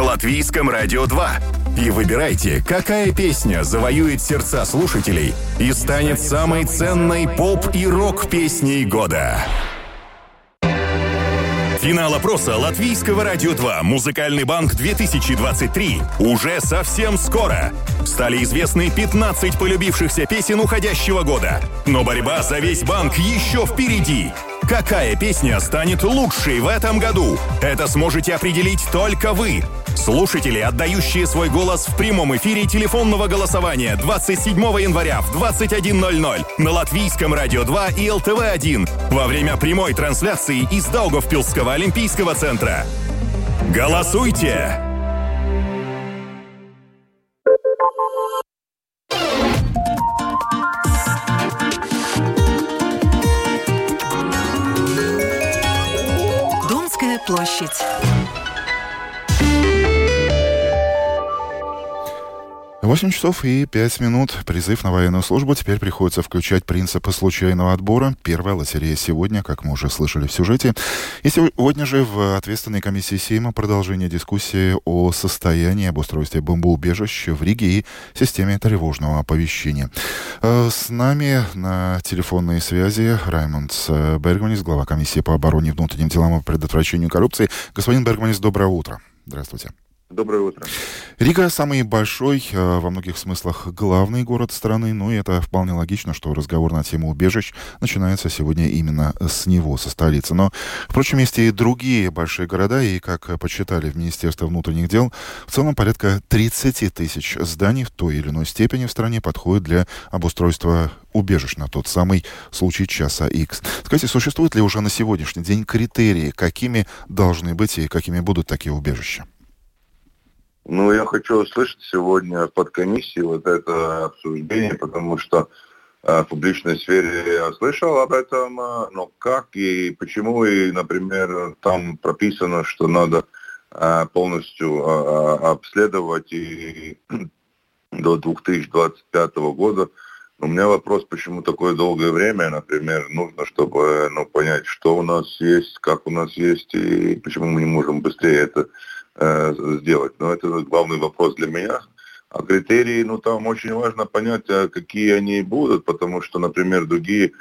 на Латвийском радио 2. И выбирайте, какая песня завоюет сердца слушателей и станет самой ценной поп- и рок-песней года. Финал опроса Латвийского радио 2 «Музыкальный банк 2023» уже совсем скоро. Стали известны 15 полюбившихся песен уходящего года. Но борьба за весь банк еще впереди. Какая песня станет лучшей в этом году? Это сможете определить только вы. Слушатели, отдающие свой голос в прямом эфире телефонного голосования 27 января в 21.00 на Латвийском радио 2 и ЛТВ-1 во время прямой трансляции из Даугавпилсского олимпийского центра. Голосуйте! Домская площадь. 8 часов и 5 минут. Призыв на военную службу. Теперь приходится включать принципы случайного отбора. Первая лотерея сегодня, как мы уже слышали в сюжете. И сегодня же в ответственной комиссии Сейма продолжение дискуссии о состоянии обустройства бомбоубежищ в Риге и системе тревожного оповещения. Э, с нами на телефонной связи Раймонд Бергманис, глава комиссии по обороне внутренним делам и предотвращению коррупции. Господин Бергманис, доброе утро. Здравствуйте. Доброе утро. Рига самый большой, э, во многих смыслах главный город страны, и это вполне логично, что разговор на тему убежищ начинается сегодня именно с него, со столицы. Но, впрочем, есть и другие большие города, и, как почитали в Министерстве внутренних дел, в целом порядка 30 тысяч зданий в той или иной степени в стране подходят для обустройства убежищ на тот самый случай часа X. Скажите, существуют ли уже на сегодняшний день критерии, какими должны быть и какими будут такие убежища? Ну, я хочу услышать сегодня под комиссией вот это обсуждение, потому что э, в публичной сфере я слышал об этом, э, но как и почему, и, например, там прописано, что надо э, полностью обследовать и до 2025 года. У меня вопрос, почему такое долгое время, например, нужно, чтобы ну, понять, что у нас есть, как у нас есть, и почему мы не можем быстрее это Э, сделать. Но это главный вопрос для меня. А критерии, ну там очень важно понять, а какие они будут, потому что, например, другие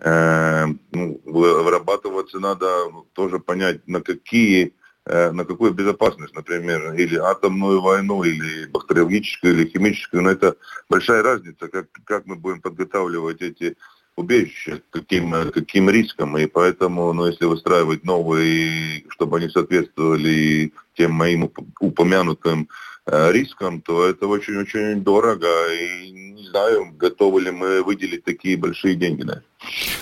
э, ну, вырабатываться надо тоже понять, на какие э, на какую безопасность, например, или атомную войну, или бактериологическую, или химическую, но это большая разница, как, как мы будем подготавливать эти убежища, каким, каким риском, и поэтому, ну, если выстраивать новые, чтобы они соответствовали тем моим упомянутым э, рискам, то это очень-очень дорого, и не знаю, готовы ли мы выделить такие большие деньги на это.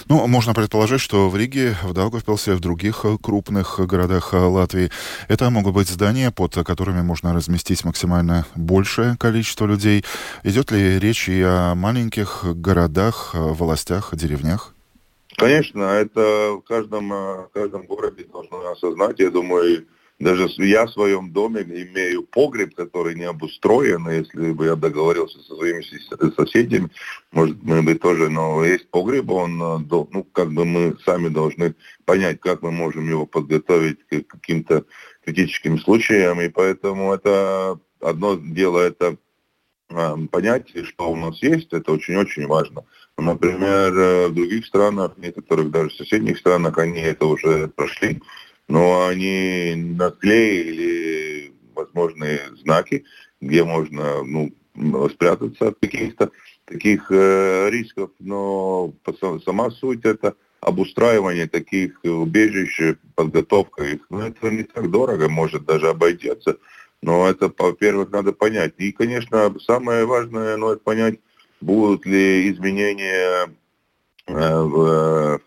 Ну, можно предположить, что в Риге, в Даугавпилсе, в других крупных городах Латвии это могут быть здания, под которыми можно разместить максимально большее количество людей. Идет ли речь и о маленьких городах, властях, деревнях? Конечно, это в каждом, в каждом городе должно осознать. Я думаю, даже я в своем доме имею погреб, который не обустроен. Если бы я договорился со своими соседями, может, мы бы тоже, но есть погреб, он, э, ну, как бы мы сами должны понять, как мы можем его подготовить к каким-то критическим случаям. И поэтому это одно дело, это э, понять, что у нас есть, это очень-очень важно. Например, э, в других странах, некоторых даже соседних странах, они это уже прошли но они наклеили возможные знаки, где можно ну, спрятаться от каких-то таких э, рисков, но сама суть это обустраивание таких убежищ, подготовка их, ну это не так дорого, может даже обойдется, но это, во-первых, надо понять. И, конечно, самое важное, ну, это понять, будут ли изменения э, в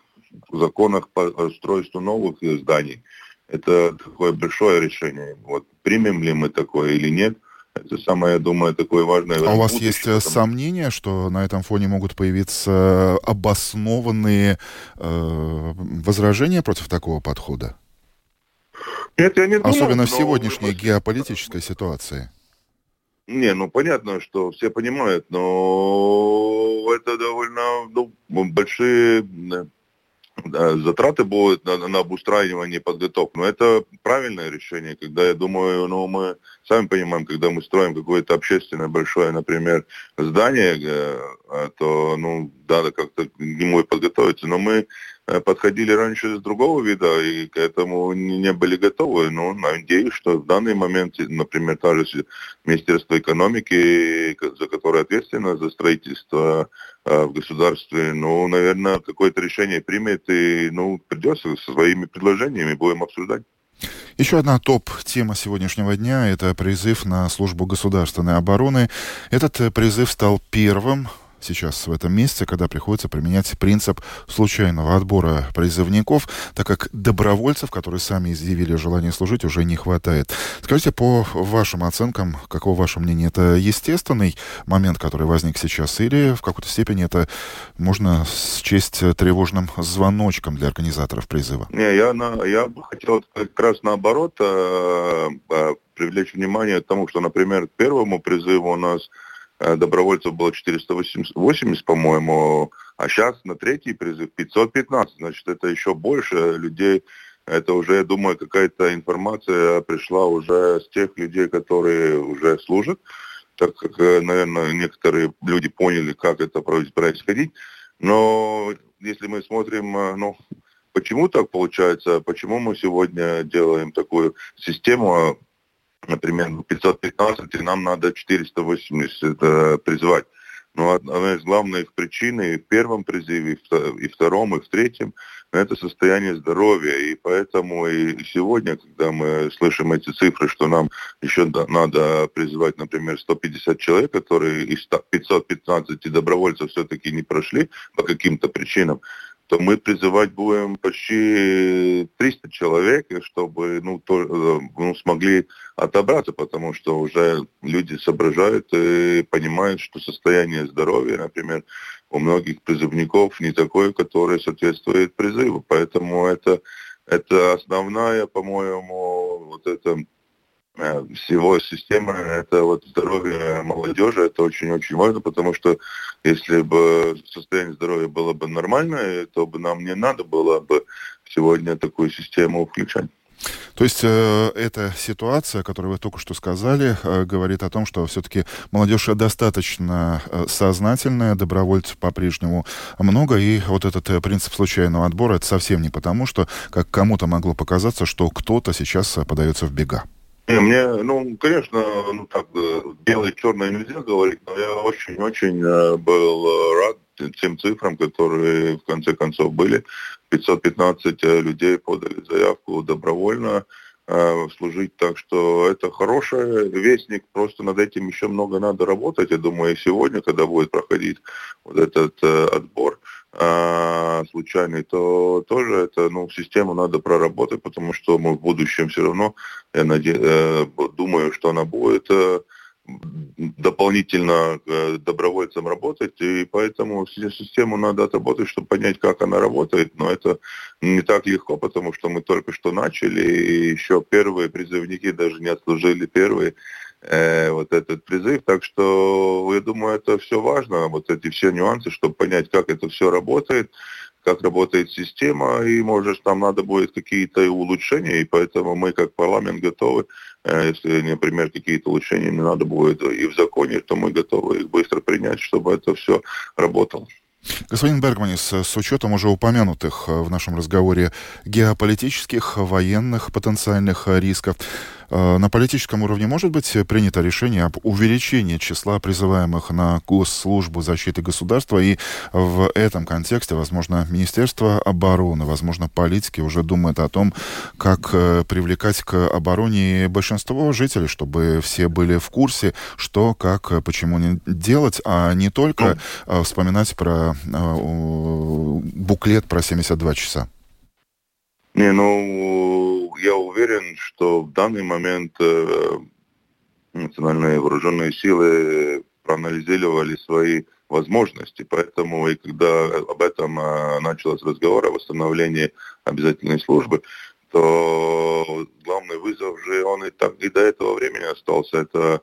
в законах по устройству новых зданий. Это такое большое решение. Вот примем ли мы такое или нет, это самое, я думаю, такое важное. А у вас есть э, потому... сомнения, что на этом фоне могут появиться обоснованные э, возражения против такого подхода? Нет, я не думаю. Особенно в сегодняшней но... геополитической ситуации. Не, ну понятно, что все понимают, но это довольно ну, большие затраты будут на, на обустраивание подготовку. Но это правильное решение, когда я думаю, ну мы сами понимаем, когда мы строим какое-то общественное большое, например, здание, э, то ну надо как-то к нему и подготовиться. Но мы подходили раньше с другого вида и к этому не были готовы. Но надеюсь, что в данный момент, например, та же Министерство экономики, за которое ответственно за строительство э, в государстве, ну, наверное, какое-то решение примет и, ну, придется со своими предложениями будем обсуждать. Еще одна топ-тема сегодняшнего дня – это призыв на службу государственной обороны. Этот э, призыв стал первым сейчас в этом месяце, когда приходится применять принцип случайного отбора призывников, так как добровольцев, которые сами изъявили желание служить, уже не хватает. Скажите, по вашим оценкам, каково ваше мнение, это естественный момент, который возник сейчас, или в какой-то степени это можно счесть тревожным звоночком для организаторов призыва? Не, я, на, я бы хотел как раз наоборот э, э, привлечь внимание к тому, что, например, к первому призыву у нас добровольцев было 480, по-моему, а сейчас на третий призыв 515. Значит, это еще больше людей. Это уже, я думаю, какая-то информация пришла уже с тех людей, которые уже служат, так как, э, наверное, некоторые люди поняли, как это происходить. Но если мы смотрим, э, ну, почему так получается, почему мы сегодня делаем такую систему, например, 515, и нам надо 480 э, призвать. Но одна из главных причин и в первом призыве, и в втором, и в третьем, это состояние здоровья. И поэтому и сегодня, когда мы слышим эти цифры, что нам еще надо призывать, например, 150 человек, которые из 515 добровольцев все-таки не прошли по каким-то причинам, то мы призывать будем почти 300 человек, чтобы ну, то, э, ну, смогли отобраться, потому что уже люди соображают и понимают, что состояние здоровья, например, у многих призывников не такое, которое соответствует призыву. Поэтому это, это основная, по-моему, вот это Э, всего системы, это вот здоровье молодежи, это очень-очень важно, потому что если бы состояние здоровья было бы нормальное, то бы нам не надо было бы сегодня такую систему включать. То есть э, эта ситуация, которую вы только что сказали, э, говорит о том, что все-таки молодежь достаточно э, сознательная, добровольцев по-прежнему много, и вот этот э, принцип случайного отбора, это совсем не потому, что как кому-то могло показаться, что кто-то сейчас э, подается в бега. Не, мне, ну, конечно, ну так, э, белое черное нельзя говорить, но я очень-очень э, был э, рад тем цифрам, которые в конце концов были. 515 людей подали заявку добровольно служить, так что это хороший вестник, просто над этим еще много надо работать. Я думаю, и сегодня, когда будет проходить вот этот отбор, а, случайный, то тоже это, ну, систему надо проработать, потому что мы в будущем все равно, я наде... Э, думаю, что она будет э, дополнительно э, добровольцам работать, и поэтому систему надо отработать, чтобы понять, как она работает, но это не так легко, потому что мы только что начали, и еще первые призывники даже не отслужили первые э, вот этот призыв. Так что я думаю, это все важно, вот эти все нюансы, чтобы понять, как это все работает, как работает система, и, может, там надо будет какие-то улучшения, и поэтому мы, как парламент, готовы, э, если, например, какие-то улучшения не надо будет и в законе, то мы готовы их быстро принять, чтобы это все работало. Господин Бергманис, с учетом уже упомянутых э, в нашем разговоре геополитических, военных потенциальных рисков, Э, на политическом уровне может быть принято решение об увеличении числа призываемых на госслужбу защиты государства, и в этом контексте, возможно, Министерство обороны, возможно, политики уже думают о том, как э, привлекать к обороне большинство жителей, чтобы все были в курсе, что, как, э, почему не делать, а не только ну. вспоминать про буклет про 72 часа. Не, ну, я уверен, что в данный момент э, национальные вооруженные силы проанализировали свои возможности. Поэтому и когда об этом э, началось разговор о восстановлении обязательной службы, то главный вызов же он и так и до этого времени остался. Это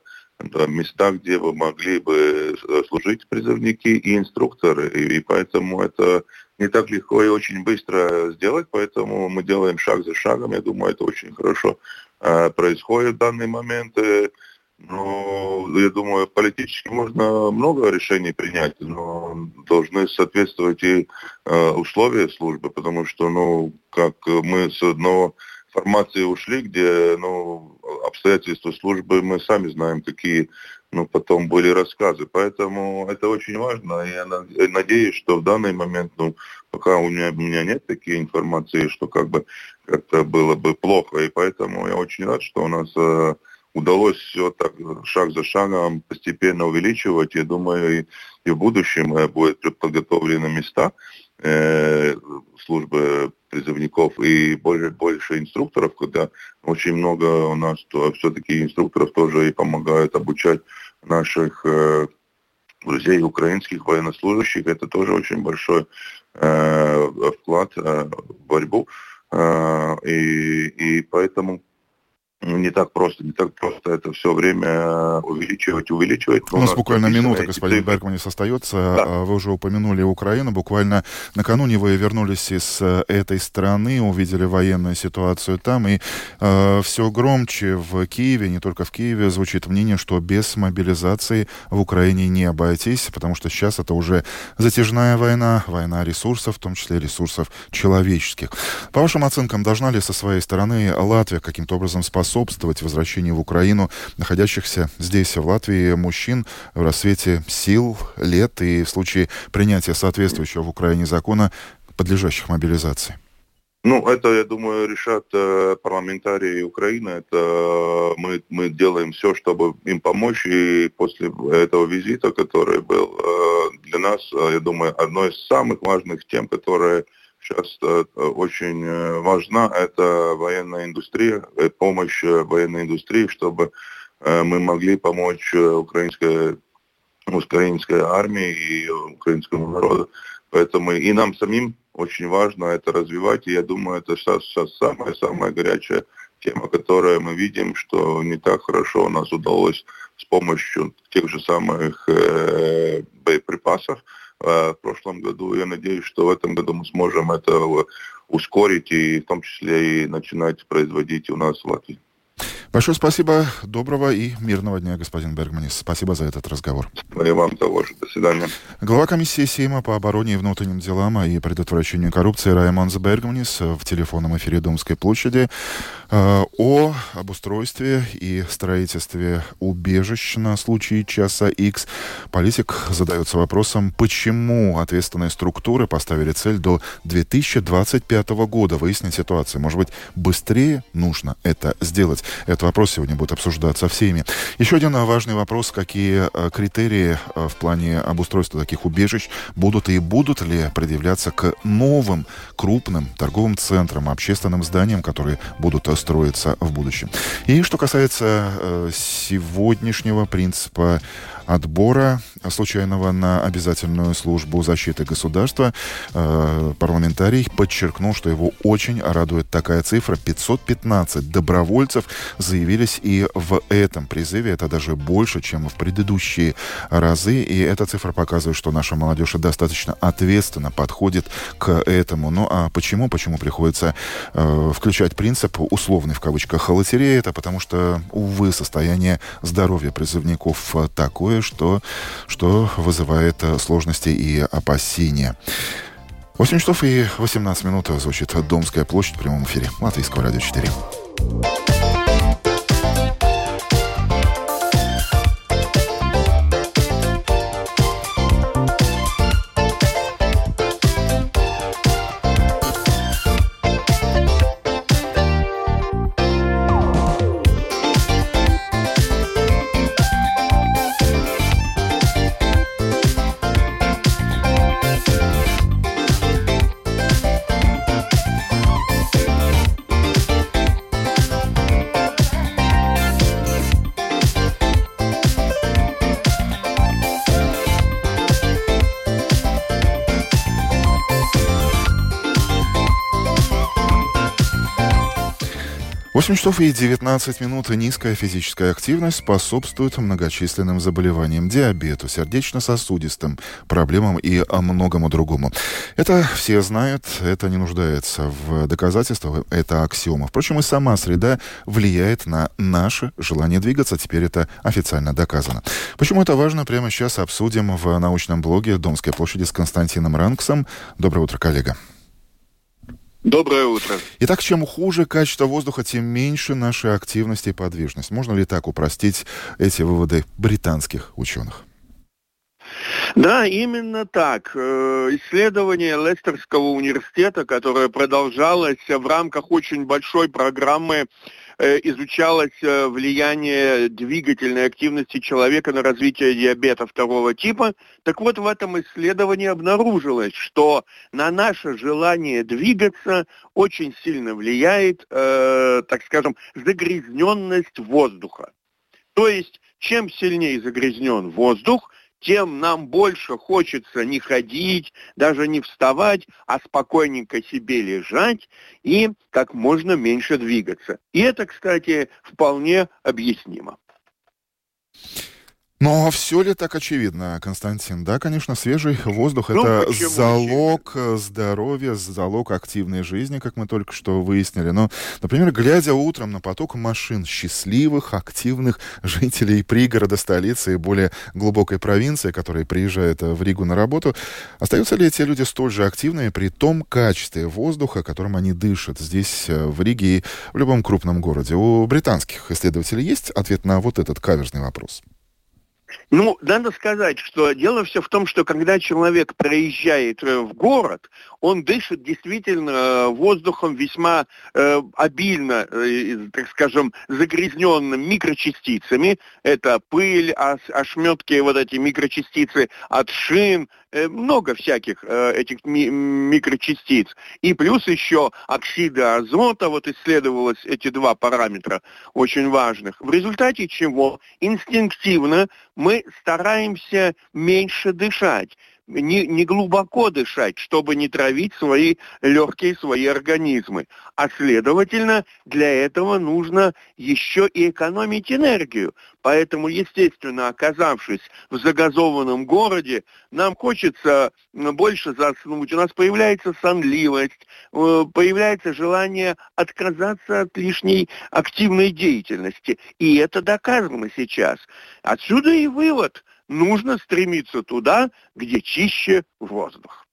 места, где вы могли бы служить призывники и инструкторы. И, и поэтому это не так легко и очень быстро сделать, поэтому мы делаем шаг за шагом. Я думаю, это очень хорошо э, происходит в данный момент. Э, но я думаю, политически можно много решений принять, но должны соответствовать и э, условия службы, потому что, ну, как мы с одного формации ушли, где, ну, обстоятельства службы мы сами знаем, какие, ну, потом были рассказы. Поэтому это очень важно. Я надеюсь, что в данный момент, ну, пока у меня, у меня нет такой информации, что как бы как-то было бы плохо. И поэтому я очень рад, что у нас э, удалось все так шаг за шагом постепенно увеличивать. Я думаю, и, и в будущем э, будут подготовлены места э, службы призывников и больше, больше инструкторов, когда очень много у нас то, все-таки инструкторов тоже и помогают обучать наших э, друзей украинских военнослужащих. Это тоже очень большой э, вклад э, в борьбу. Э, и, и поэтому не так просто, не так просто это все время э, увеличивать, увеличивать. У нас буквально минута, господин цифры. Беркманис, остается. Да. А, вы уже упомянули Украину. Буквально накануне вы вернулись из э, этой страны, увидели военную ситуацию там, и э, все громче в Киеве, не только в Киеве, звучит мнение, что без мобилизации в Украине не обойтись, потому что сейчас это уже затяжная война, война ресурсов, в том числе ресурсов человеческих. По вашим оценкам, должна ли со своей стороны Латвия каким-то образом способствовать способствовать возвращению в Украину находящихся здесь, в Латвии, мужчин в рассвете сил, лет и в случае принятия соответствующего в Украине закона, подлежащих мобилизации? Ну, это, я думаю, решат э, парламентарии Украины. Это э, мы, мы делаем все, чтобы им помочь. И после этого визита, который был э, для нас, э, я думаю, одной из самых важных тем, которые сейчас э, очень э, важна, это военная индустрия, э, помощь военной индустрии, чтобы мы могли помочь украинской, украинской армии и украинскому народу. Поэтому и нам самим очень важно это развивать. И я думаю, это сейчас, сейчас самая-самая горячая тема, которую мы видим, что не так хорошо у нас удалось с помощью тех же самых э, боеприпасов в прошлом году. Я надеюсь, что в этом году мы сможем это ускорить и в том числе и начинать производить у нас в Латвии. Большое спасибо, доброго и мирного дня, господин Бергманис. Спасибо за этот разговор. И вам того же. До свидания. Глава комиссии Сейма по обороне и внутренним делам и предотвращению коррупции Раймонс Бергманис в телефонном эфире Домской площади э, о обустройстве и строительстве убежищ на случай часа X. Политик задается вопросом, почему ответственные структуры поставили цель до 2025 года выяснить ситуацию. Может быть, быстрее нужно это сделать. Это вопрос сегодня будет обсуждаться всеми. Еще один важный вопрос, какие э, критерии э, в плане обустройства таких убежищ будут и будут ли предъявляться к новым крупным торговым центрам, общественным зданиям, которые будут э, строиться в будущем. И что касается сегодняшнего принципа отбора случайного на обязательную службу защиты государства, э, парламентарий подчеркнул, что его очень радует такая цифра. 515 добровольцев заявились и в этом призыве. Это даже больше, чем в предыдущие разы. И эта цифра показывает, что наша молодежь достаточно ответственно подходит к этому. Ну а почему? Почему приходится э, включать принцип условный в кавычках лотереи? Это потому что, увы, состояние здоровья призывников такое, такое, что, что вызывает э, сложности и опасения. 8 часов и 18 минут звучит Домская площадь в прямом эфире Латвийского радио 4. 8 часов и 19 минут низкая физическая активность способствует многочисленным заболеваниям, диабету, сердечно-сосудистым проблемам и многому другому. Это все знают, это не нуждается в доказательствах, это аксиома. Впрочем, и сама среда влияет на наше желание двигаться, теперь это официально доказано. Почему это важно, прямо сейчас обсудим в научном блоге «Домской площади» с Константином Ранксом. Доброе утро, коллега. Доброе утро. Итак, чем хуже качество воздуха, тем меньше нашей активности и подвижность. Можно ли так упростить эти выводы британских ученых? Да, именно так. Э, исследование Лестерского университета, которое продолжалось в рамках очень большой программы изучалось э, влияние двигательной активности человека на развитие диабета второго типа. Так вот, в этом исследовании обнаружилось, что на наше желание двигаться очень сильно влияет, э, так скажем, загрязненность воздуха. То есть, чем сильнее загрязнен воздух, тем нам больше хочется не ходить, даже не вставать, а спокойненько себе лежать и как можно меньше двигаться. И это, кстати, вполне объяснимо. Но все ли так очевидно, Константин? Да, конечно, свежий воздух ну, это залог очевидно? здоровья, залог активной жизни, как мы только что выяснили. Но, например, глядя утром на поток машин счастливых, активных жителей пригорода столицы и более глубокой провинции, которые приезжают в Ригу на работу, остаются ли эти люди столь же активными при том качестве воздуха, которым они дышат здесь, э, в Риге и в любом крупном городе? У британских исследователей есть ответ на вот этот каверзный вопрос? Ну, надо сказать, что дело все в том, что когда человек проезжает э, в город, он дышит действительно э, воздухом весьма э, обильно, э, так скажем, загрязненным микрочастицами. Это пыль, ошметки, вот эти микрочастицы от шин, Э, много всяких э, этих ми- микрочастиц. И плюс еще оксиды азота, вот исследовалось эти два параметра очень важных. В результате чего инстинктивно мы стараемся меньше дышать не, не глубоко дышать, чтобы не травить свои легкие, свои организмы. А следовательно, для этого нужно еще и экономить энергию. Поэтому, естественно, оказавшись в загазованном городе, нам хочется больше заснуть, у нас появляется сонливость, э, появляется желание отказаться от лишней активной деятельности. И это доказано сейчас. Отсюда и вывод – нужно стремиться туда, где чище воздух.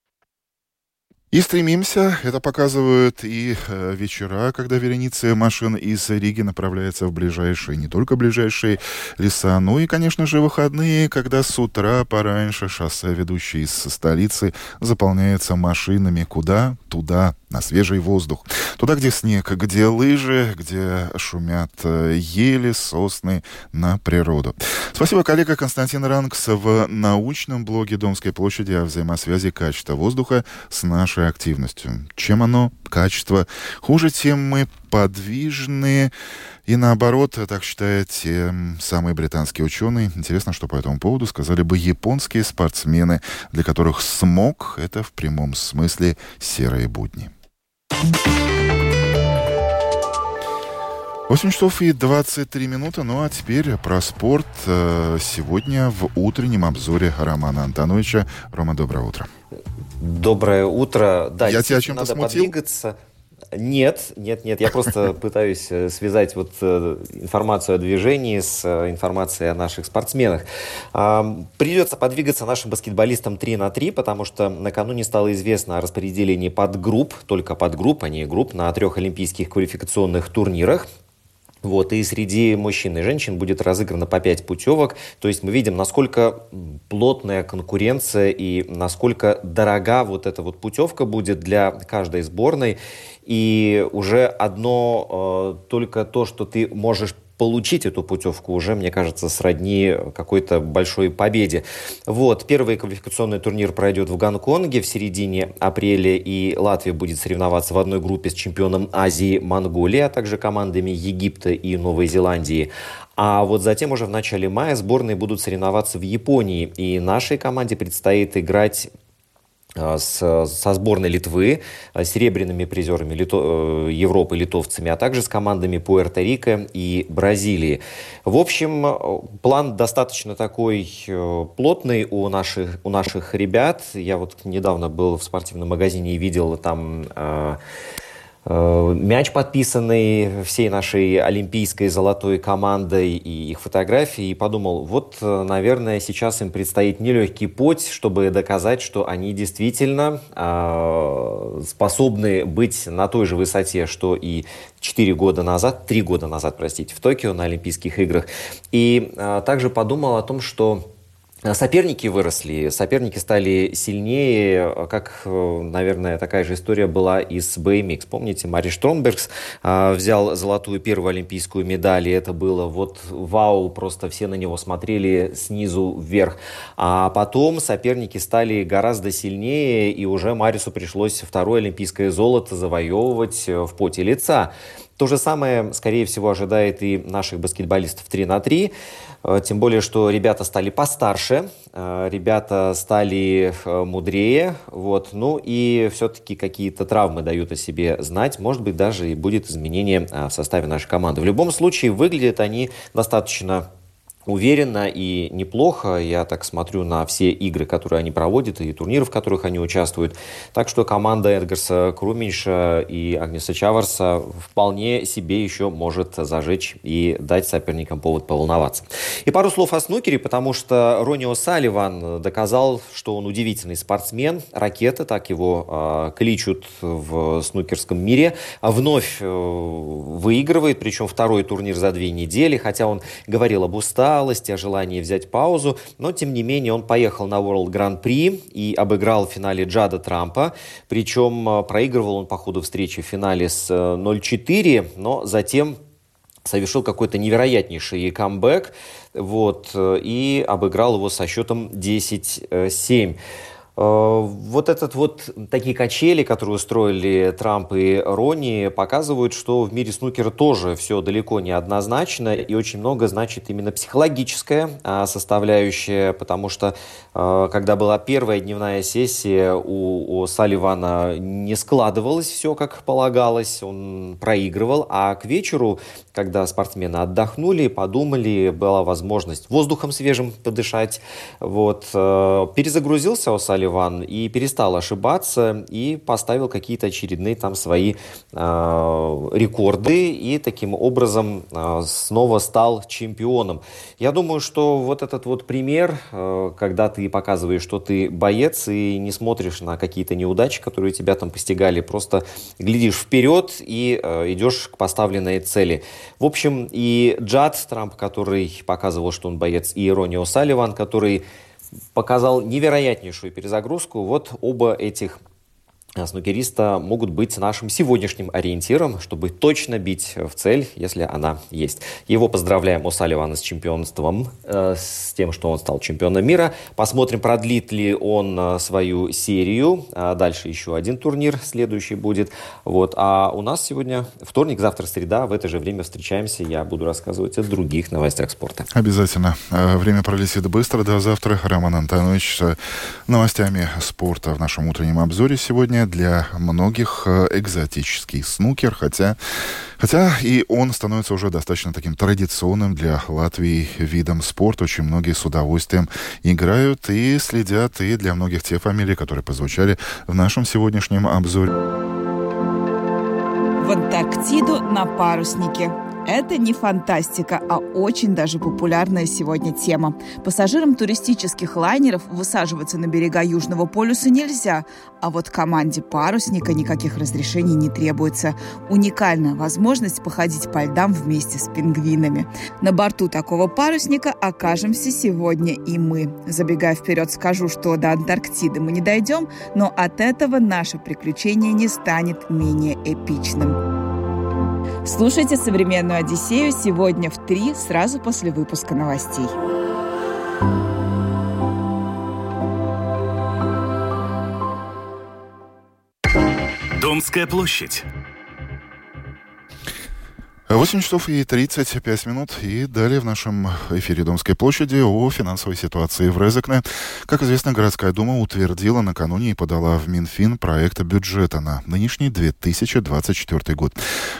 И стремимся, это показывают и э, вечера, когда вереницы машин из Риги направляются в ближайшие, не только ближайшие леса, но и, конечно же, выходные, когда с утра пораньше шоссе, ведущие из столицы, заполняются машинами. Куда? Туда, на свежий воздух. Туда, где снег, где лыжи, где шумят э, ели, сосны, на природу. Спасибо, коллега Константин Ранкс в научном блоге Домской площади о взаимосвязи качества воздуха с нашей активностью. Чем оно, качество, хуже, тем мы подвижные. И наоборот, так считают те самые британские ученые. Интересно, что по этому поводу сказали бы японские спортсмены, для которых смог — это в прямом смысле серые будни. 8 часов и 23 минуты. Ну а теперь про спорт. Э, сегодня в утреннем обзоре Романа Антоновича. Рома, доброе утро. Доброе утро. Да, я тебя чем-то надо смутил? подвигаться. Нет, нет, нет. Я просто пытаюсь э, связать вот э, информацию о движении с э, информацией о наших спортсменах. Придется подвигаться нашим баскетболистам 3 на 3, потому что накануне стало известно о распределении подгрупп, только подгрупп, а не групп, на трех олимпийских квалификационных турнирах. Вот, и среди мужчин и женщин будет разыграно по 5 путевок. То есть мы видим, насколько плотная конкуренция и насколько дорога вот эта вот путевка будет для каждой сборной. И уже одно э, только то, что ты можешь получить эту путевку уже, мне кажется, сродни какой-то большой победе. Вот, первый квалификационный турнир пройдет в Гонконге в середине апреля, и Латвия будет соревноваться в одной группе с чемпионом Азии Монголии, а также командами Египта и Новой Зеландии. А вот затем уже в начале мая сборные будут соревноваться в Японии, и нашей команде предстоит играть с, со сборной Литвы, э, серебряными призерами Лито, э, Европы, литовцами, а также с командами Пуэрто-Рико и Бразилии. В общем, план достаточно такой плотный у наших, у наших ребят. Я вот недавно был в спортивном магазине и видел там Э, мяч, подписанный всей нашей олимпийской золотой командой и их фотографии, и подумал, вот, э, наверное, сейчас им предстоит нелегкий путь, чтобы доказать, что они действительно э, способны быть на той же высоте, что и 4 года назад, 3 года назад, простите, в Токио на Олимпийских играх. И э, также подумал о том, что Э, соперники выросли, соперники стали сильнее, как, э, наверное, такая же история была и с BMX. Помните, Мари Штромбергс э, взял золотую первую олимпийскую медаль, и это было вот вау, просто все на него смотрели снизу вверх. А потом соперники стали гораздо сильнее, и уже Марису пришлось второе олимпийское золото завоевывать в поте лица. То же самое, скорее всего, ожидает и наших баскетболистов 3 на 3. Э, тем более, что ребята стали постарше, э, ребята стали э, мудрее. Вот. Ну и все-таки какие-то травмы дают о себе знать. Может быть, даже и будет изменение в составе нашей команды. В любом случае, выглядят они достаточно уверенно и неплохо. Я так смотрю на все игры, которые они проводят, и турниры, в которых они участвуют. Так что команда Эдгарса Круминша и Агнеса Чаварса вполне себе еще может зажечь и дать соперникам повод поволноваться. И пару слов о снукере, потому что Ронио Салливан доказал, что он удивительный спортсмен. Ракета, так его э, кличут в снукерском мире. Вновь э, выигрывает, причем второй турнир за две недели, хотя он говорил об усталости, усталости, о желании взять паузу, но тем не менее он поехал на World Grand Prix и обыграл в финале Джада Трампа, причем э, проигрывал он по ходу встречи в финале с 0-4, э, но затем совершил какой-то невероятнейший камбэк, вот, э, и обыграл его со счетом 10-7. Э, вот этот вот такие качели, которые устроили Трамп и Рони, показывают, что в мире снукера тоже все далеко не однозначно и очень много значит именно психологическая а, составляющая, потому что э, когда была первая дневная сессия у, у Салливана не складывалось все как полагалось, он проигрывал, а к вечеру, когда спортсмены отдохнули, подумали, была возможность воздухом свежим подышать, вот, э, перезагрузился у Салливана Иван и перестал ошибаться и поставил какие-то очередные там свои э, рекорды и таким образом э, снова стал чемпионом. Я думаю, что вот этот вот пример, э, когда ты показываешь, что ты боец и не смотришь на какие-то неудачи, которые тебя там постигали, просто глядишь вперед и э, идешь к поставленной цели. В общем, и Джад Трамп, который показывал, что он боец, и Ронио Салливан, который показал невероятнейшую перезагрузку. Вот оба этих снукериста могут быть нашим сегодняшним ориентиром, чтобы точно бить в цель, если она есть. Его поздравляем у с чемпионством, э, с тем, что он стал чемпионом мира. Посмотрим, продлит ли он э, свою серию. А дальше еще один турнир следующий будет. Вот. А у нас сегодня вторник, завтра среда. В это же время встречаемся. Я буду рассказывать о других новостях спорта. Обязательно. Э, время пролетит быстро. До завтра. Роман Антонович с новостями спорта в нашем утреннем обзоре сегодня для многих э, экзотический снукер, хотя, хотя и он становится уже достаточно таким традиционным для Латвии видом спорта. Очень многие с удовольствием играют и следят, и для многих те фамилии, которые позвучали в нашем сегодняшнем обзоре. В Антарктиду на паруснике. Это не фантастика, а очень даже популярная сегодня тема. Пассажирам туристических лайнеров высаживаться на берега Южного полюса нельзя, а вот команде парусника никаких разрешений не требуется. Уникальная возможность походить по льдам вместе с пингвинами. На борту такого парусника окажемся сегодня и мы. Забегая вперед, скажу, что до Антарктиды мы не дойдем, но от этого наше приключение не станет менее эпичным. Слушайте «Современную Одиссею» сегодня в три сразу после выпуска новостей. Домская площадь. 8 часов и 35 минут. И далее в нашем эфире Домской площади о финансовой ситуации в Резекне. Как известно, городская дума утвердила накануне и подала в Минфин проект бюджета на нынешний 2024 год.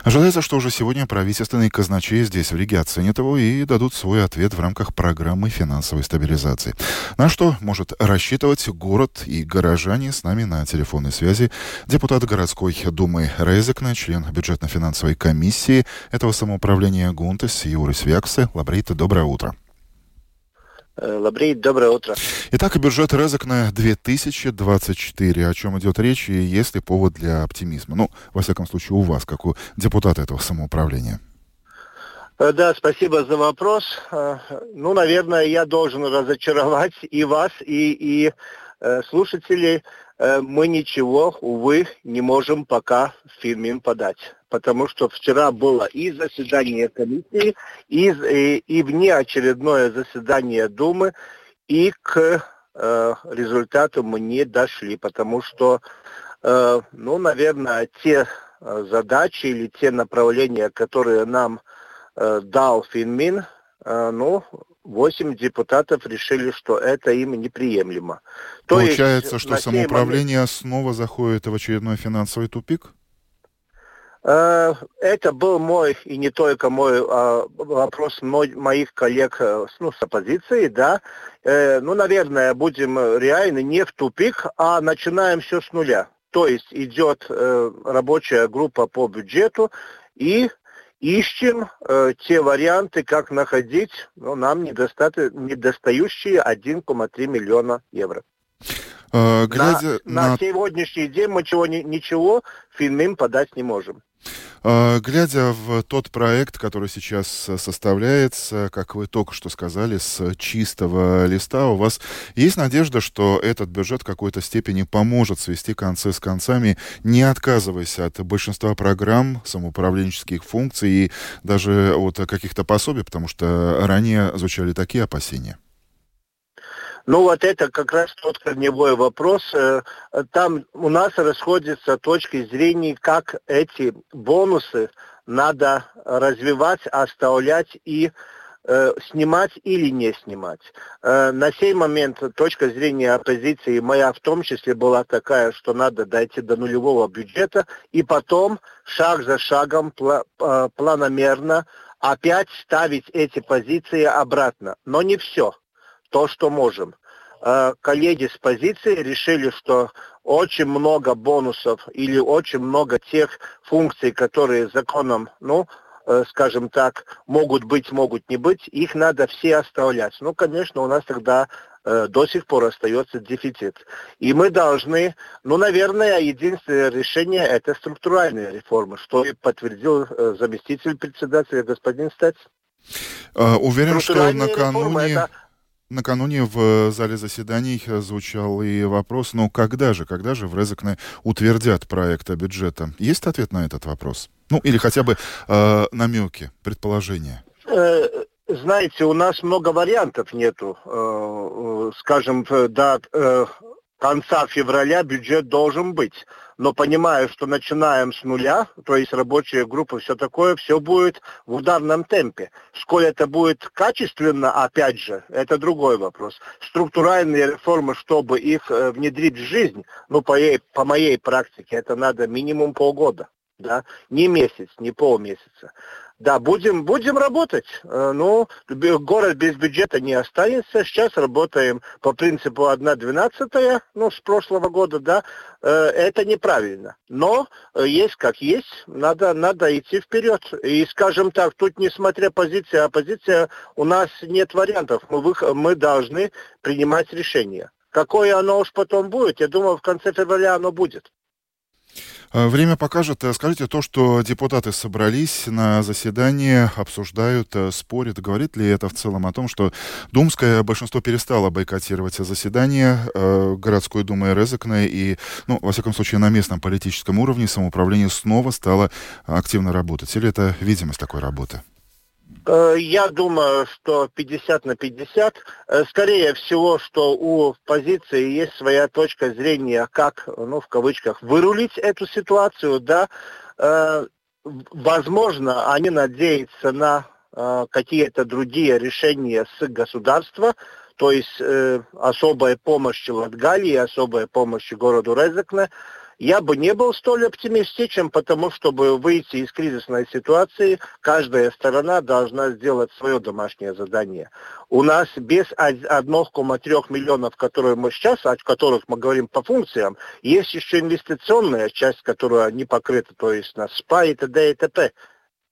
Ожидается, что уже сегодня правительственные казначеи здесь в Риге оценят его и дадут свой ответ в рамках программы финансовой стабилизации. На что может рассчитывать город и горожане с нами на телефонной связи депутат городской думы Резекне, член бюджетно-финансовой комиссии этого самоуправления Гунтес Юрис Вексе. Лабрит, доброе утро. Э, Лабрит, доброе утро. Итак, бюджет Резок на 2024. О чем идет речь и есть ли повод для оптимизма? Ну, во всяком случае, у вас, как у депутата этого самоуправления. Э, да, спасибо за вопрос. Э, ну, наверное, я должен разочаровать и вас, и, и слушателей. Мы ничего, увы, не можем пока в Фирмин подать потому что вчера было и заседание комиссии, и, и, и внеочередное заседание Думы, и к э, результату мы не дошли, потому что, э, ну, наверное, те э, задачи или те направления, которые нам э, дал Финмин, э, ну, восемь депутатов решили, что это им неприемлемо. То Получается, есть, что самоуправление момент... снова заходит в очередной финансовый тупик? Э, это был мой, и не только мой, а, вопрос моих коллег э, ну, с оппозиции, да. Э, ну, наверное, будем реально не в тупик, а начинаем все с нуля. То есть идет рабочая группа по бюджету и ищем те варианты, как находить ну, нам недостающие 1,3 миллиона евро. Глядя на, на... на сегодняшний день мы чего, ничего финным подать не можем. А, глядя в тот проект, который сейчас составляется, как вы только что сказали, с чистого листа, у вас есть надежда, что этот бюджет в какой-то степени поможет свести концы с концами, не отказываясь от большинства программ, самоуправленческих функций и даже от каких-то пособий, потому что ранее звучали такие опасения? Ну вот это как раз тот корневой вопрос. Э, там у нас расходятся точки зрения, как эти бонусы надо развивать, оставлять и э, снимать или не снимать. Э, на сей момент точка зрения оппозиции моя в том числе была такая, что надо дойти до нулевого бюджета и потом шаг за шагом пла планомерно опять ставить эти позиции обратно. Но не все то, что можем. Э, коллеги с позиции решили, что очень много бонусов или очень много тех функций, которые законом, ну, э, скажем так, могут быть, могут не быть, их надо все оставлять. Ну, конечно, у нас тогда э, до сих пор остается дефицит. И мы должны, ну, наверное, единственное решение – это структуральная реформа, что и подтвердил э, заместитель председателя господин Стец. Uh, уверен, что накануне... Это Накануне в зале заседаний звучал и вопрос, ну когда же, когда же в Резекне утвердят проект бюджета? Есть ответ на этот вопрос? Ну или хотя бы э, намеки, предположения? Э, знаете, у нас много вариантов нету. Э, э скажем, э, конца февраля бюджет должен быть но понимаю, что начинаем с нуля, то есть рабочая группа, все такое, все будет в ударном темпе. Сколь это будет качественно, опять же, это другой вопрос. Структуральные реформы, чтобы их э, внедрить в жизнь, ну, по, по моей практике, это надо минимум полгода, да, не месяц, не полмесяца. Да, будем, будем работать. Э, ну, город без бюджета не останется. Сейчас работаем по принципу 1 12 ну, с прошлого года, да. Э, это неправильно. Но э, есть как есть. Надо, надо идти вперед. И, скажем так, тут, несмотря позиция, оппозиция, у нас нет вариантов. Мы, мы должны принимать решение. Какое оно уж потом будет, я думаю, в конце февраля оно будет. Э, время покажет. Э, скажите, то, что депутаты собрались на заседание, обсуждают, э, спорят, говорит ли это в целом о том, что думское большинство перестало бойкотировать заседание городской думы Резекна и, ну, во всяком случае, на местном политическом уровне самоуправление снова стало активно работать? Или это видимость такой работы? Э, я думаю, что 50 на 50. Э, скорее всего, что у позиции есть своя точка зрения, как, ну, в кавычках, вырулить эту ситуацию, да. Э, возможно, они надеются на какие-то другие решения с государства, то есть э, особая помощь Латгалии, особая помощь городу Резекне, я бы не был столь оптимистичен, потому чтобы выйти из кризисной ситуации, каждая сторона должна сделать свое домашнее задание. У нас без 1,3 миллионов, которые мы сейчас, о которых мы говорим по функциям, есть еще инвестиционная часть, которая не покрыта, то есть на СПА и т.д. и т.п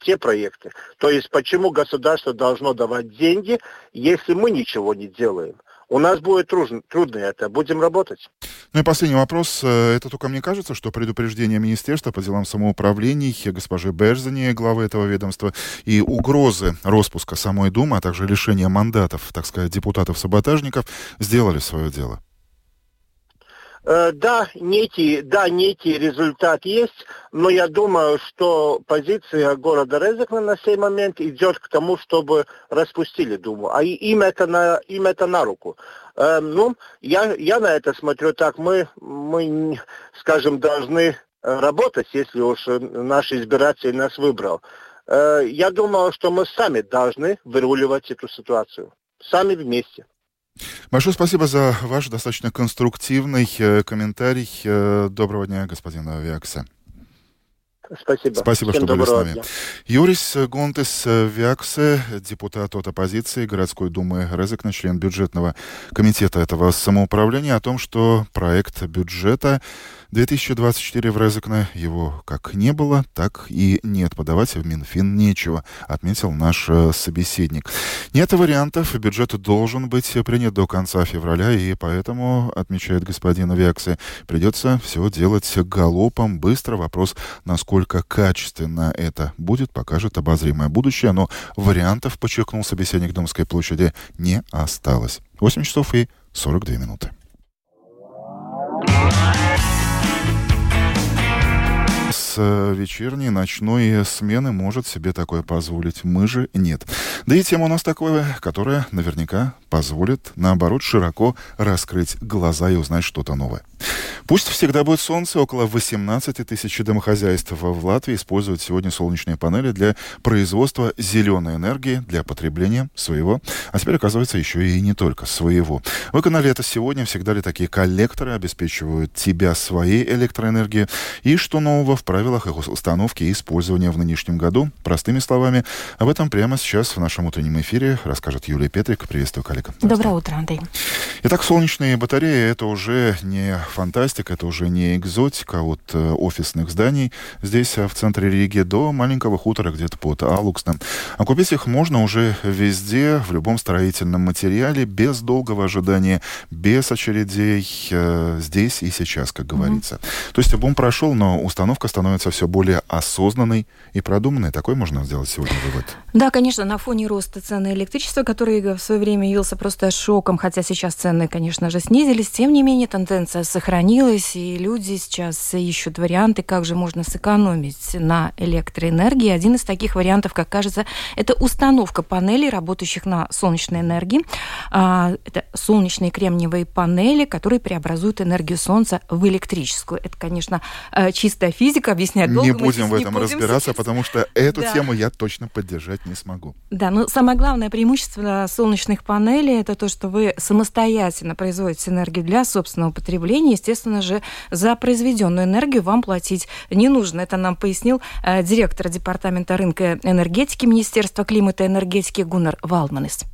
те проекты. То есть почему государство должно давать деньги, если мы ничего не делаем? У нас будет трудно, трудно это. Будем работать. Ну и последний вопрос. Э, это только мне кажется, что предупреждение Министерства по делам самоуправлений госпожи Берзани, главы этого ведомства, и угрозы распуска самой Думы, а также лишения мандатов, так сказать, депутатов-саботажников сделали свое дело. Э, да, некий, да, некий результат есть, но я думаю, что позиция города Резекна на сей момент идет к тому, чтобы распустили Думу. А им это на, им это на руку. Э, ну, я, я на это смотрю так. Мы, мы, скажем, должны работать, если уж наш избиратель нас выбрал. Э, я думаю, что мы сами должны выруливать эту ситуацию. Сами вместе. Большое спасибо за ваш достаточно конструктивный э, комментарий. Э, доброго дня, господин Авиакса. Спасибо. Спасибо, Всем что были с нами. Дня. Юрис Гонтес Вяксе, депутат от оппозиции городской думы Резекна, член бюджетного комитета этого самоуправления, о том, что проект бюджета 2024 в Резекне его как не было, так и нет. Подавать в Минфин нечего, отметил наш э, собеседник. Нет вариантов. Бюджет должен быть принят до конца февраля, и поэтому, отмечает господин Вексе, придется все делать галопом, быстро. Вопрос, насколько качественно это будет, покажет обозримое будущее. Но вариантов, подчеркнул собеседник Домской площади, не осталось. 8 часов и 42 минуты. С вечерней, ночной смены может себе такое позволить. Мы же нет. Да и тема у нас такая, которая наверняка позволит, наоборот, широко раскрыть глаза и узнать что-то новое. Пусть всегда будет солнце. Около 18 тысяч домохозяйств в Латвии используют сегодня солнечные панели для производства зеленой энергии для потребления своего. А теперь, оказывается, еще и не только своего. Выконали это сегодня. Всегда ли такие коллекторы обеспечивают тебя своей электроэнергией? И что нового в правилах их установки и использования в нынешнем году? Простыми словами, об этом прямо сейчас в нашем утреннем эфире расскажет Юлия Петрик. Приветствую, коллега. Доброе утро, Андрей. Итак, солнечные батареи — это уже не фантастика, это уже не экзотика от э, офисных зданий здесь, э, в центре Риги, до маленького хутора где-то под Алуксом. А купить их можно уже везде, в любом строительном материале, без долгого ожидания, без очередей, э, здесь и сейчас, как говорится. Mm-hmm. То есть бум прошел, но установка становится все более осознанной и продуманной. Такой можно сделать сегодня вывод. Да, конечно, на фоне роста цены электричества, который в свое время явился просто шоком, хотя сейчас цены, конечно же, снизились, тем не менее тенденция сохранилась, и люди сейчас ищут варианты, как же можно сэкономить на электроэнергии. Один из таких вариантов, как кажется, это установка панелей, работающих на солнечной энергии. А, это солнечные кремниевые панели, которые преобразуют энергию солнца в электрическую. Это, конечно, э, чистая физика, объяснять долго. Не будем в этом будем разбираться, сейчас. потому что эту да. тему я точно поддержать не смогу. Да, но самое главное преимущество солнечных панелей – это то, что вы самостоятельно производите энергию для собственного потребления. Естественно же, за произведенную энергию вам платить не нужно. Это нам пояснил э, директор Департамента рынка энергетики Министерства климата и энергетики Гуннар Валманес.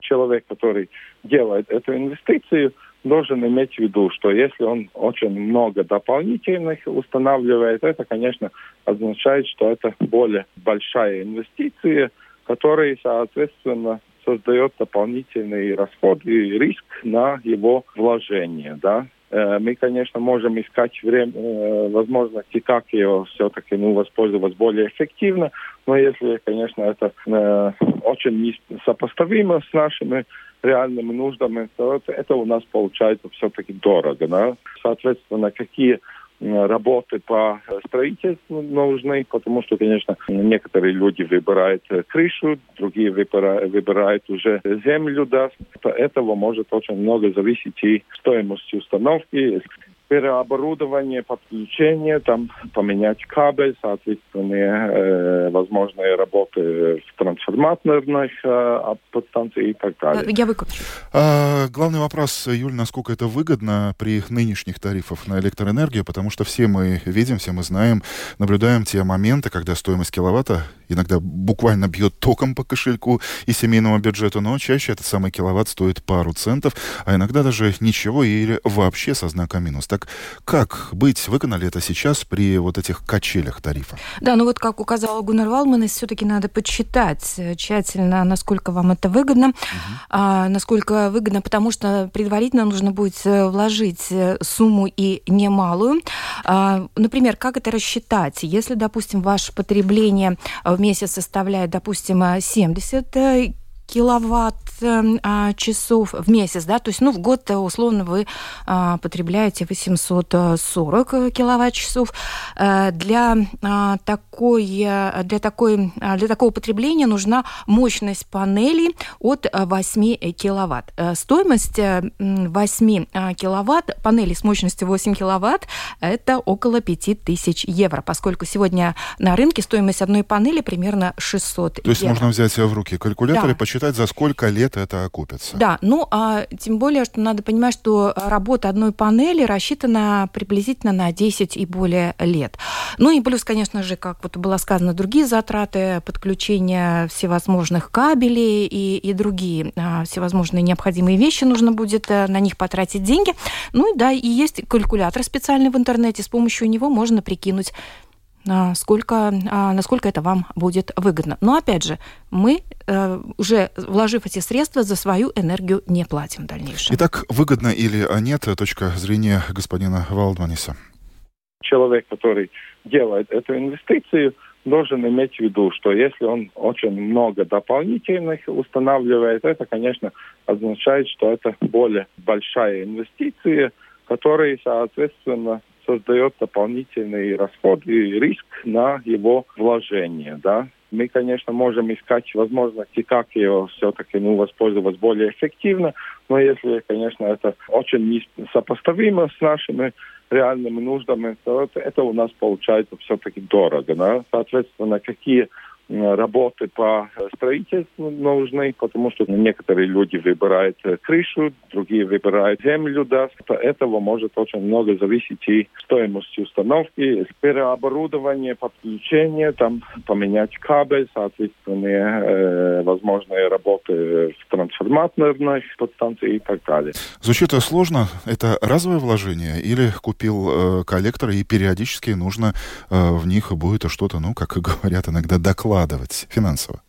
Человек, который делает эту инвестицию, должен иметь в виду, что если он очень много дополнительных устанавливает, это, конечно, означает, что это более большая инвестиция, которая, соответственно, создает дополнительный расход и риск на его вложение. Да? Э, мы, конечно, можем искать время, э, возможности, как его все-таки ну, воспользоваться более эффективно, но если, конечно, это э, очень несопоставимо с нашими реальными нуждами, то это у нас получается все-таки дорого. Да? Соответственно, какие работы по строительству нужны, потому что, конечно, некоторые люди выбирают крышу, другие выбирают, выбирают уже землю, да. От этого может очень много зависеть и стоимость установки. Переоборудование, подключение, там поменять кабель, соответственные э, возможные работы в трансформаторных э, подстанциях и так далее. Я выключу. А, главный вопрос, Юль, насколько это выгодно при нынешних тарифах на электроэнергию, потому что все мы видим, все мы знаем, наблюдаем те моменты, когда стоимость киловатта иногда буквально бьет током по кошельку и семейному бюджету, но чаще этот самый киловатт стоит пару центов, а иногда даже ничего или вообще со знаком минус. Так как быть? Выгодно ли это сейчас при вот этих качелях тарифа? Да, ну вот как указала Гуннар Валман, все-таки надо подсчитать э, тщательно, насколько вам это выгодно, угу. а, насколько выгодно, потому что предварительно нужно будет э, вложить э, сумму и немалую. А, например, как это рассчитать? Если, допустим, ваше потребление в месяц составляет, допустим, 70 киловатт часов в месяц, да, то есть, ну, в год условно вы а, потребляете 840 киловатт часов. А, для а, такой, для такой, для такого потребления нужна мощность панелей от 8 киловатт. Стоимость 8 киловатт панели с мощностью 8 киловатт это около 5000 евро, поскольку сегодня на рынке стоимость одной панели примерно 600 То есть евро. можно взять в руки калькулятор да. и посчитать, за сколько лет это окупится. Да, ну, а тем более, что надо понимать, что работа одной панели рассчитана приблизительно на 10 и более лет. Ну и плюс, конечно же, как вот было сказано, другие затраты, подключения всевозможных кабелей и, и другие а, всевозможные необходимые вещи, нужно будет а, на них потратить деньги. Ну и да, и есть калькулятор специальный в интернете, с помощью него можно прикинуть сколько, а, насколько это вам будет выгодно. Но опять же, мы э, уже вложив эти средства, за свою энергию не платим в дальнейшем. Итак, выгодно или нет, точка зрения господина Валдманиса? Человек, который делает эту инвестицию, должен иметь в виду, что если он очень много дополнительных устанавливает, это, конечно, означает, что это более большая инвестиция, которая, соответственно, создает дополнительный расход и риск на его вложение. Да? Мы, конечно, можем искать возможности, как его все-таки ну, воспользоваться более эффективно, но если, конечно, это очень несопоставимо с нашими реальными нуждами, то это, это у нас получается все-таки дорого. Да? Соответственно, какие работы по строительству нужны, потому что некоторые люди выбирают крышу, другие выбирают землю, да. От этого может очень много зависеть и стоимость установки, переоборудование, подключение, там поменять кабель, соответственные э, возможные работы в трансформаторных подстанциях и так далее. Звучит сложно. Это разовое вложение или купил э, коллектор и периодически нужно э, в них будет что-то, ну, как говорят иногда, доклад вкладывать финансово?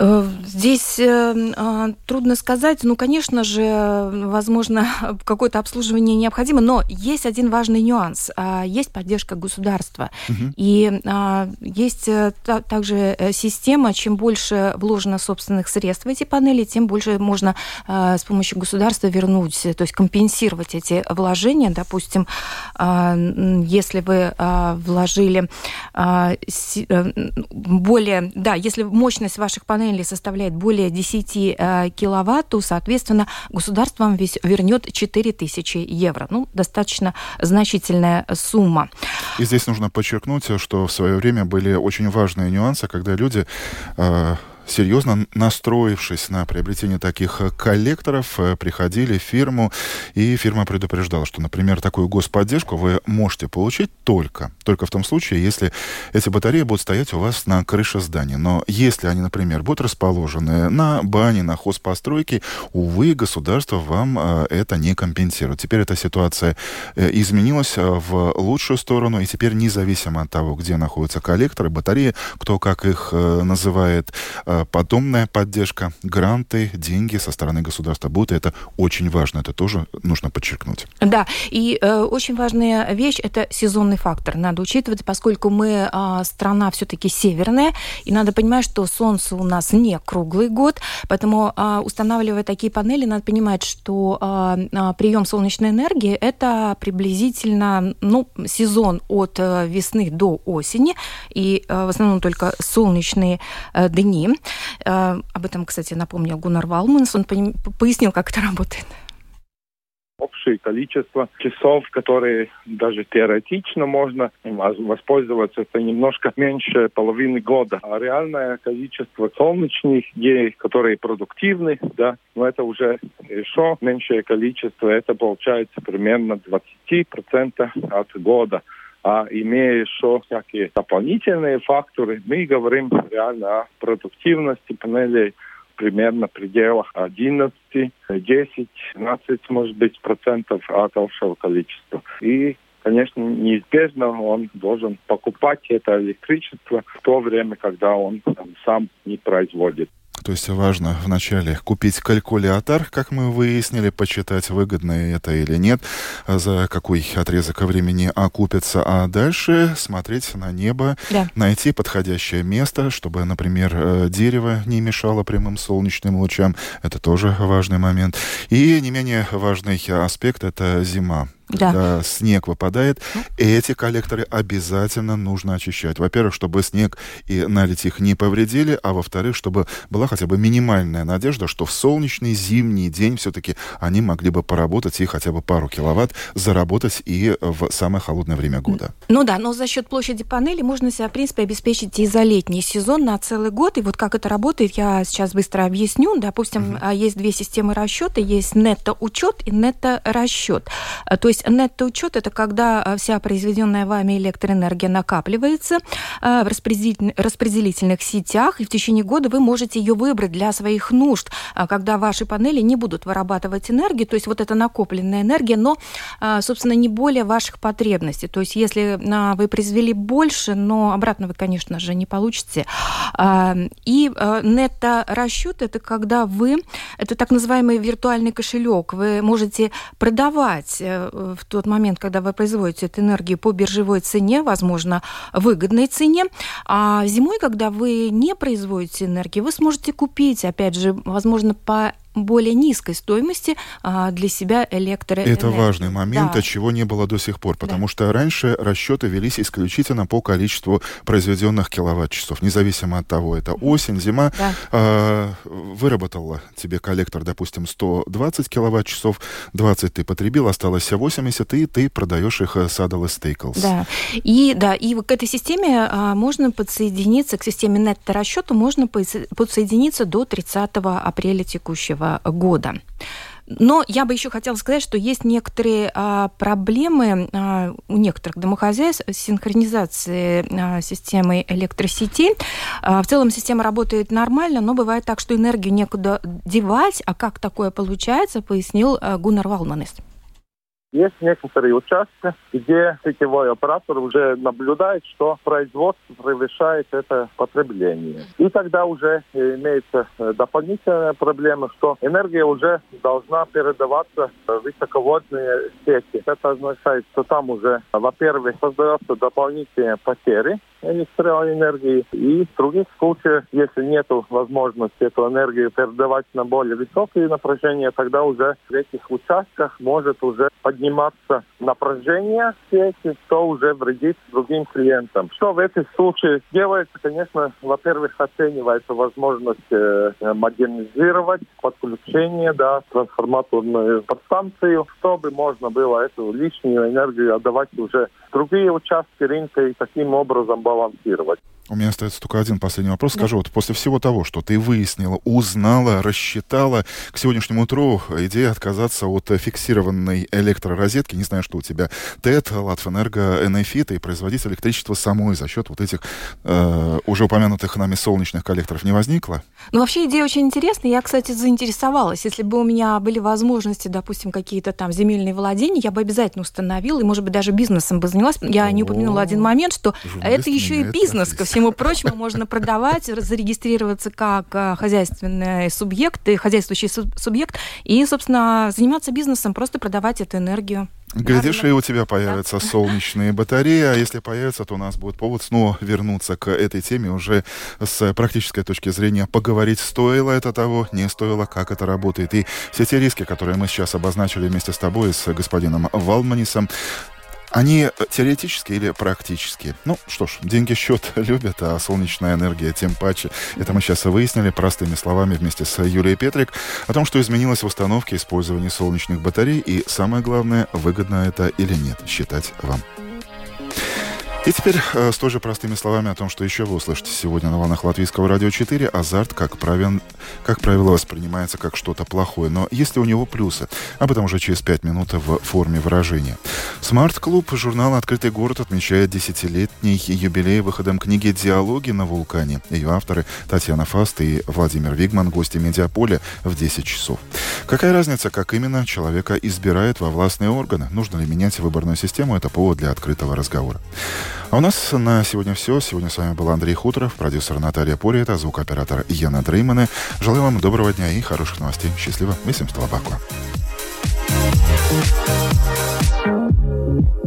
Э, здесь э, а, трудно сказать. Ну, конечно же, возможно, какое-то обслуживание необходимо, но есть один важный нюанс. А, есть поддержка государства. Угу. И а, есть э, также система, чем больше вложено собственных средств в эти панели, тем больше можно с помощью государства вернуть, то есть компенсировать эти вложения. Допустим, если вы вложили более... Да, если мощность ваших панелей панели составляет более 10 э, киловатт, то, соответственно, государство вам весь вернет 4000 евро. Ну, достаточно значительная сумма. И здесь нужно подчеркнуть, что в свое время были очень важные нюансы, когда люди э, серьезно настроившись на приобретение таких э, коллекторов, э, приходили в фирму, и фирма предупреждала, что, например, такую господдержку вы можете получить только, только в том случае, если эти батареи будут стоять у вас на крыше здания. Но если они, например, будут расположены на бане, на хозпостройке, увы, государство вам э, это не компенсирует. Теперь эта ситуация изменилась в лучшую сторону, и теперь независимо от того, где находятся коллекторы, батареи, кто как их называет, подобная поддержка, гранты, деньги со стороны государства будут. Это очень важно, это тоже нужно подчеркнуть. Да, и э, очень важная вещь – это сезонный фактор. Надо учитывать, поскольку мы э, страна все-таки северная, и надо понимать, что солнце у нас не круглый год, поэтому э, устанавливая такие панели, надо понимать, что э, э прием солнечной энергии – это приблизительно ну, сезон от э, весны до осени, и э, в основном только солнечные э, дни. Э, об этом, кстати, напомнил Гуннар Валманс. Он пояснил, как это работает большее количество часов, которые даже теоретично можно воспользоваться. Это немножко меньше половины года. А реальное количество солнечных дней, которые продуктивны, да, но это уже еще меньшее количество. Это получается примерно 20% от года. А имея еще всякие дополнительные факторы, мы говорим реально о продуктивности панелей примерно в пределах 11, 10, 12, может быть, процентов от общего количества. И конечно, неизбежно он должен покупать это электричество в то время, когда он там, сам не производит. То есть важно вначале купить калькулятор, как мы выяснили, почитать, выгодно это или нет, за какой отрезок времени окупится, а дальше смотреть на небо, да. найти подходящее место, чтобы, например, э, дерево не мешало прямым солнечным лучам. Это тоже важный момент. И не менее важный аспект — это зима да. когда снег выпадает, ну. эти коллекторы обязательно нужно очищать. Во-первых, чтобы снег и налить их не повредили, а во-вторых, чтобы была хотя бы минимальная надежда, что в солнечный зимний день все-таки они могли бы поработать и хотя бы пару киловатт заработать и в самое холодное время года. Ну да, но за счет площади панели можно себя, в принципе, обеспечить и за летний сезон на целый год. И вот как это работает, я сейчас быстро объясню. Допустим, угу. есть две системы расчета. Есть нетто-учет и нетто-расчет. То есть есть нетто-учет – это когда э, вся произведенная вами электроэнергия накапливается э, в распределительных сетях, и в течение года вы можете ее выбрать для своих нужд, э, когда ваши панели не будут вырабатывать энергию, то есть вот эта накопленная энергия, но, собственно, не более ваших потребностей. То есть если вы произвели больше, но обратно вы, конечно же, не получите. И нетто-расчет – это когда вы, это так называемый виртуальный кошелек, вы можете продавать в тот момент, когда вы производите эту энергию по биржевой цене, возможно, выгодной цене. А зимой, когда вы не производите энергию, вы сможете купить, опять же, возможно, по более низкой стоимости а, для себя электроэнергии. Это важный момент, да. чего не было до сих пор, потому да. что раньше расчеты велись исключительно по количеству произведенных киловатт-часов, независимо от того, это осень, зима. Да. А, выработала тебе коллектор, допустим, 120 киловатт-часов, 20 ты потребил, осталось 80, и ты продаешь их Saddle Staples. Да, и, да, и к этой системе а, можно подсоединиться, к системе нетто-расчета можно подсоединиться до 30 апреля текущего этого года. Но я бы еще хотела сказать, что есть некоторые а, проблемы а, у некоторых домохозяйств с синхронизацией а, системы электросети. А, в целом система работает нормально, но бывает так, что энергию некуда девать. А как такое получается, пояснил а, Гуннар Валманес. Есть некоторые участки, где сетевой оператор уже наблюдает, что производство превышает это потребление. И тогда уже имеется дополнительная проблема, что энергия уже должна передаваться в высоководные сети. Это означает, что там уже, во-первых, создаются дополнительные потери электроэнергии. И в других случаях, если нет возможности эту энергию передавать на более высокие напряжения, тогда уже в этих участках может уже подниматься напряжение сети, что уже вредит другим клиентам. Что в этих случаях делается? Конечно, во-первых, оценивается возможность э, модернизировать подключение, да, трансформаторную подстанцию, чтобы можно было эту лишнюю энергию отдавать уже другие участки рынка и таким образом балансировать. У меня остается только один последний вопрос. Да. Скажи, вот после всего того, что ты выяснила, узнала, рассчитала, к сегодняшнему утру идея отказаться от фиксированной электророзетки, не знаю, что у тебя, ТЭТ, Латвэнерго, Энефит и производить электричество самой за счет вот этих э, уже упомянутых нами солнечных коллекторов не возникло? Ну, вообще идея очень интересная. Я, кстати, заинтересовалась. Если бы у меня были возможности, допустим, какие-то там земельные владения, я бы обязательно установила, и, может быть, даже бизнесом бы занялась. Я О, не упомянула один момент, что это еще и бизнес ко всему всему прочему, можно продавать, зарегистрироваться как э, хозяйственный субъект и хозяйствующий субъект и, собственно, заниматься бизнесом, просто продавать эту энергию. Глядишь, и у тебя появятся да. солнечные батареи, а если появятся, то у нас будет повод снова вернуться к этой теме уже с практической точки зрения, поговорить, стоило это того, не стоило, как это работает. И все те риски, которые мы сейчас обозначили вместе с тобой, с господином Валманисом, Они теоретические или практические? Ну, что ж, деньги счет любят, а солнечная энергия тем паче. Это мы сейчас выяснили простыми словами вместе с Юлией Петрик о том, что изменилось в установке использования солнечных батарей и, самое главное, выгодно это или нет, считать вам. И теперь э, с той же простыми словами о том, что еще вы услышите сегодня на волнах Латвийского радио 4. Азарт, как правило, как правило, воспринимается как что-то плохое. Но есть ли у него плюсы? Об этом уже через пять минут в форме выражения. Смарт-клуб журнала «Открытый город» отмечает десятилетний юбилей выходом книги «Диалоги на вулкане». Ее авторы Татьяна Фаст и Владимир Вигман, гости медиаполя в 10 часов. Какая разница, как именно человека избирают во властные органы? Нужно ли менять выборную систему? Это повод для открытого разговора. А у нас на сегодня все. Сегодня с вами был Андрей Хуторов, продюсер Наталья Пори, это звукооператор Яна Дреймана. Желаю вам доброго дня и хороших новостей. Счастливо. Весим Столобаку. Thank you.